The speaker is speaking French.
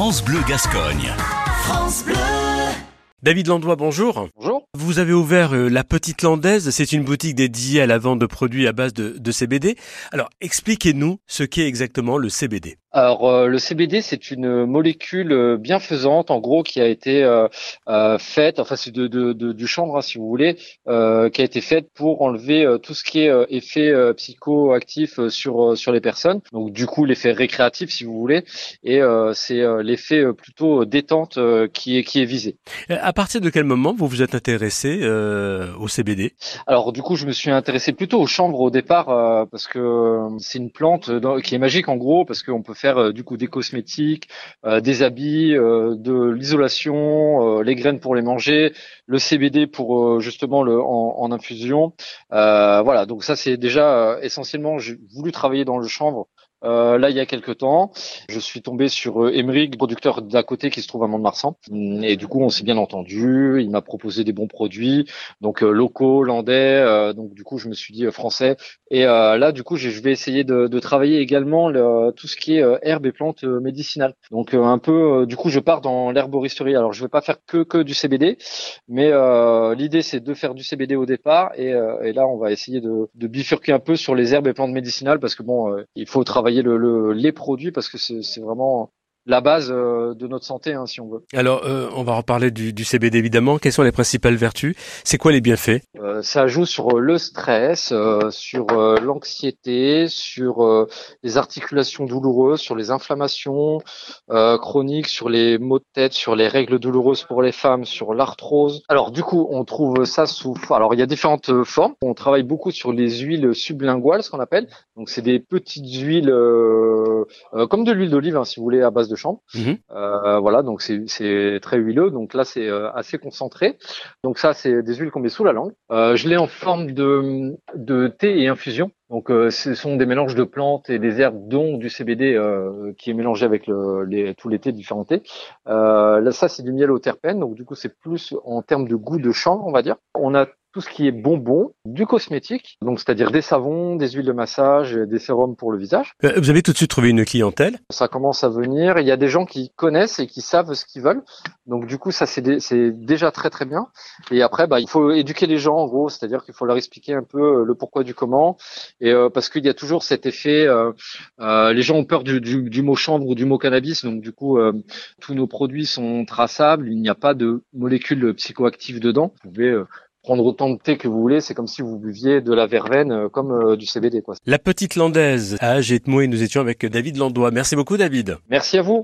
France Bleu Gascogne. France Bleu. David Landois, bonjour. Bonjour. Vous avez ouvert euh, la Petite Landaise, c'est une boutique dédiée à la vente de produits à base de, de CBD. Alors, expliquez-nous ce qu'est exactement le CBD. Alors euh, le CBD c'est une molécule euh, bienfaisante en gros qui a été euh, euh, faite, enfin c'est de, de, de, du chanvre hein, si vous voulez, euh, qui a été faite pour enlever euh, tout ce qui est effet psychoactif sur sur les personnes. Donc du coup l'effet récréatif si vous voulez, et c'est l'effet plutôt détente qui est qui est visé. À partir de quel moment vous vous êtes intéressé au CBD Alors du coup je me suis intéressé plutôt au chanvre au départ parce que c'est une plante qui est magique en gros parce qu'on peut faire euh, du coup des cosmétiques, euh, des habits, euh, de l'isolation, les graines pour les manger, le CBD pour justement en, en infusion. voilà, donc ça c'est déjà essentiellement j'ai voulu travailler dans le chanvre euh, là, il y a quelques temps, je suis tombé sur euh, producteur d'à côté qui se trouve à Mont-de-Marsan. Mm, et du coup, on s'est bien entendu. Il m'a proposé des bons produits, donc euh, locaux, landais. Euh, donc du coup, je me suis dit français. Et là, du coup, je vais essayer de, de travailler également le, tout ce qui est herbe et plantes médicinales. Donc un peu, du coup, je pars dans l'herboristerie. Alors, je vais pas faire que que du CBD, mais l'idée c'est de faire du CBD au départ. Et, et là, on va essayer de, de bifurquer un peu sur les herbes et plantes médicinales parce que bon, il faut travailler le, les produits parce que c'est vraiment la base euh, de notre santé, hein, si on veut. Alors, euh, on va reparler du, du, CBD évidemment. Quelles sont les principales vertus? C'est quoi les bienfaits? Euh, Ça joue sur le stress, sur l'anxiété, sur les articulations douloureuses, sur les inflammations chroniques, sur les maux de tête, sur les règles douloureuses pour les femmes, sur l'arthrose. Alors, du coup, on trouve ça sous. Alors, il y a différentes formes. On travaille beaucoup sur les huiles sublinguales, ce qu'on appelle. Donc, c'est des petites huiles comme de l'huile d'olive, hein, si vous voulez, à base de chambre. Mhm. Euh, voilà, donc c'est très huileux. Donc là, c'est euh, assez concentré. Donc ça, c'est des huiles qu'on met sous la langue. Euh, je l'ai en forme de, de thé et infusion. Donc, ce sont des mélanges de plantes et des herbes, dont du CBD qui est mélangé avec le, les, tous les thés, différents thés. là, ça, c'est du miel au terpène. Donc, du coup, c'est plus en termes de goût de chanvre, on va dire. On a tout ce qui est bonbons, du cosmétique, donc c'est-à-dire des savons, des huiles de massage, des sérums pour le visage. Euh, vous avez tout de suite trouvé une clientèle Ça commence à venir. Il y a des gens qui connaissent et qui savent ce qu'ils veulent. Donc du coup, ça c'est déjà très très bien. Et après, bah, il faut éduquer les gens en gros, c'est-à-dire qu'il faut leur expliquer un peu euh, le pourquoi du comment. Et euh, parce qu'il y a toujours cet effet, euh, les gens ont peur du, du, du, mot chambre ou du mot cannabis. Donc du coup, tous nos produits sont traçables. Il n'y a pas de molécules psychoactives dedans. Vous pouvez prendre autant de thé que vous voulez, c'est comme si vous buviez de la verveine euh, comme euh, du CBD. Quoi. La petite landaise à Agetmo et nous étions avec David Landois. Merci beaucoup David. Merci à vous.